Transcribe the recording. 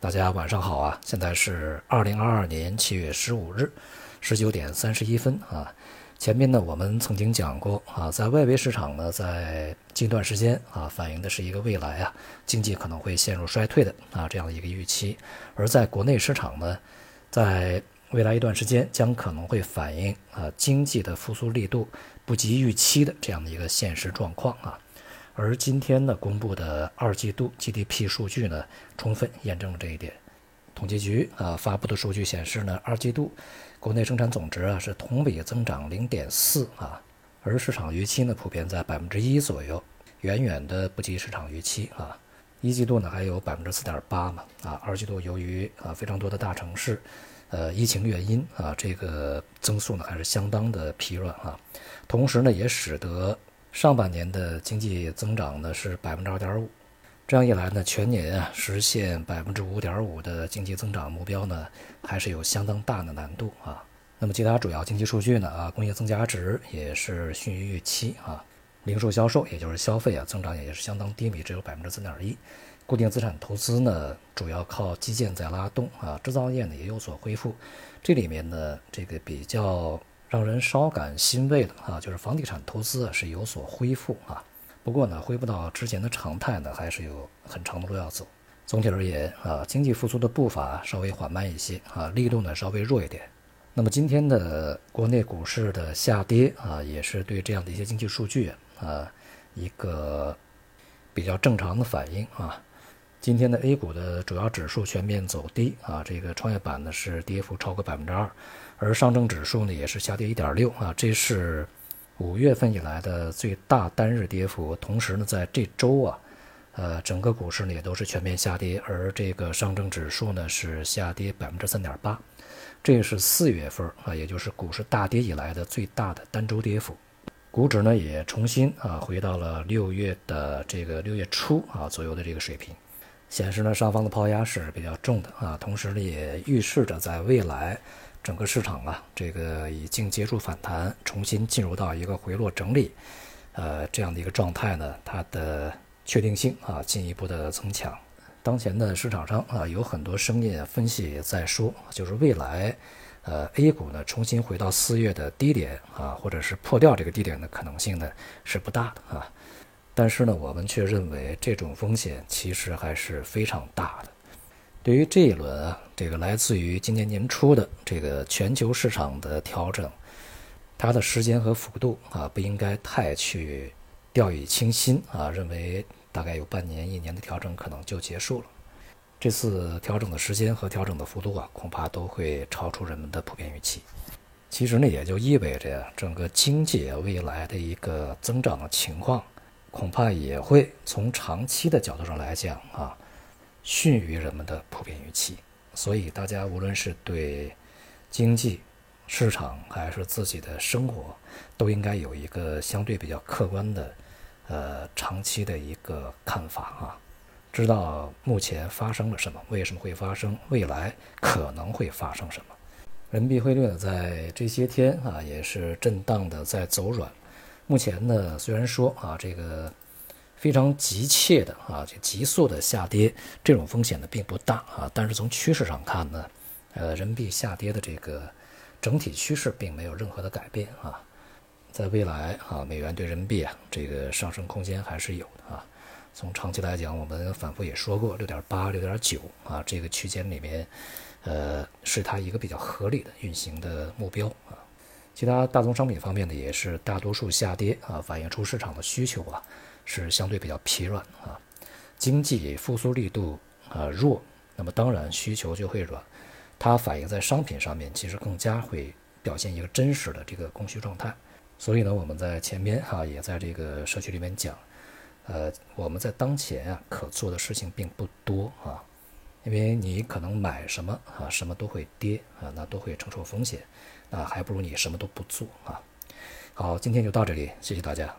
大家晚上好啊！现在是二零二二年七月十五日十九点三十一分啊。前面呢，我们曾经讲过啊，在外围市场呢，在近段时间啊，反映的是一个未来啊，经济可能会陷入衰退的啊这样的一个预期；而在国内市场呢，在未来一段时间将可能会反映啊经济的复苏力度不及预期的这样的一个现实状况啊。而今天呢，公布的二季度 GDP 数据呢，充分验证了这一点。统计局啊发布的数据显示呢，二季度国内生产总值啊是同比增长零点四啊，而市场预期呢普遍在百分之一左右，远远的不及市场预期啊。一季度呢还有百分之四点八嘛啊，二季度由于啊非常多的大城市，呃疫情原因啊，这个增速呢还是相当的疲软啊，同时呢也使得。上半年的经济增长呢是百分之二点五，这样一来呢，全年啊实现百分之五点五的经济增长目标呢，还是有相当大的难度啊。那么其他主要经济数据呢啊，工业增加值也是逊于预期啊，零售销售也就是消费啊增长也是相当低迷，只有百分之三点一。固定资产投资呢主要靠基建在拉动啊，制造业呢也有所恢复，这里面呢这个比较。让人稍感欣慰的啊，就是房地产投资是有所恢复啊，不过呢，恢复到之前的常态呢，还是有很长的路要走。总体而言啊，经济复苏的步伐稍微缓慢一些啊，力度呢稍微弱一点。那么今天的国内股市的下跌啊，也是对这样的一些经济数据啊一个比较正常的反应啊。今天的 A 股的主要指数全面走低啊，这个创业板呢是跌幅超过百分之二。而上证指数呢也是下跌一点六啊，这是五月份以来的最大单日跌幅。同时呢，在这周啊，呃，整个股市呢也都是全面下跌，而这个上证指数呢是下跌百分之三点八，这也是四月份啊，也就是股市大跌以来的最大的单周跌幅。股指呢也重新啊回到了六月的这个六月初啊左右的这个水平，显示呢上方的抛压是比较重的啊，同时呢也预示着在未来。整个市场啊，这个已经结束反弹，重新进入到一个回落整理，呃，这样的一个状态呢，它的确定性啊，进一步的增强。当前的市场上啊，有很多声音分析在说，就是未来，呃，A 股呢重新回到四月的低点啊，或者是破掉这个低点的可能性呢是不大的啊。但是呢，我们却认为这种风险其实还是非常大的。对于这一轮啊，这个来自于今年年初的这个全球市场的调整，它的时间和幅度啊，不应该太去掉以轻心啊，认为大概有半年、一年的调整可能就结束了。这次调整的时间和调整的幅度啊，恐怕都会超出人们的普遍预期。其实呢，也就意味着呀，整个经济未来的一个增长的情况，恐怕也会从长期的角度上来讲啊。逊于人们的普遍预期，所以大家无论是对经济、市场还是自己的生活，都应该有一个相对比较客观的，呃，长期的一个看法啊，知道目前发生了什么，为什么会发生，未来可能会发生什么。人民币汇率呢，在这些天啊，也是震荡的在走软。目前呢，虽然说啊，这个。非常急切的啊，就急速的下跌，这种风险呢并不大啊。但是从趋势上看呢，呃，人民币下跌的这个整体趋势并没有任何的改变啊。在未来啊，美元对人民币啊，这个上升空间还是有的啊。从长期来讲，我们反复也说过，六点八、六点九啊，这个区间里面，呃，是它一个比较合理的运行的目标啊。其他大宗商品方面呢，也是大多数下跌啊，反映出市场的需求啊。是相对比较疲软啊，经济复苏力度啊弱，那么当然需求就会软，它反映在商品上面，其实更加会表现一个真实的这个供需状态。所以呢，我们在前面哈也在这个社区里面讲，呃，我们在当前啊可做的事情并不多啊，因为你可能买什么啊，什么都会跌啊，那都会承受风险，啊还不如你什么都不做啊。好，今天就到这里，谢谢大家。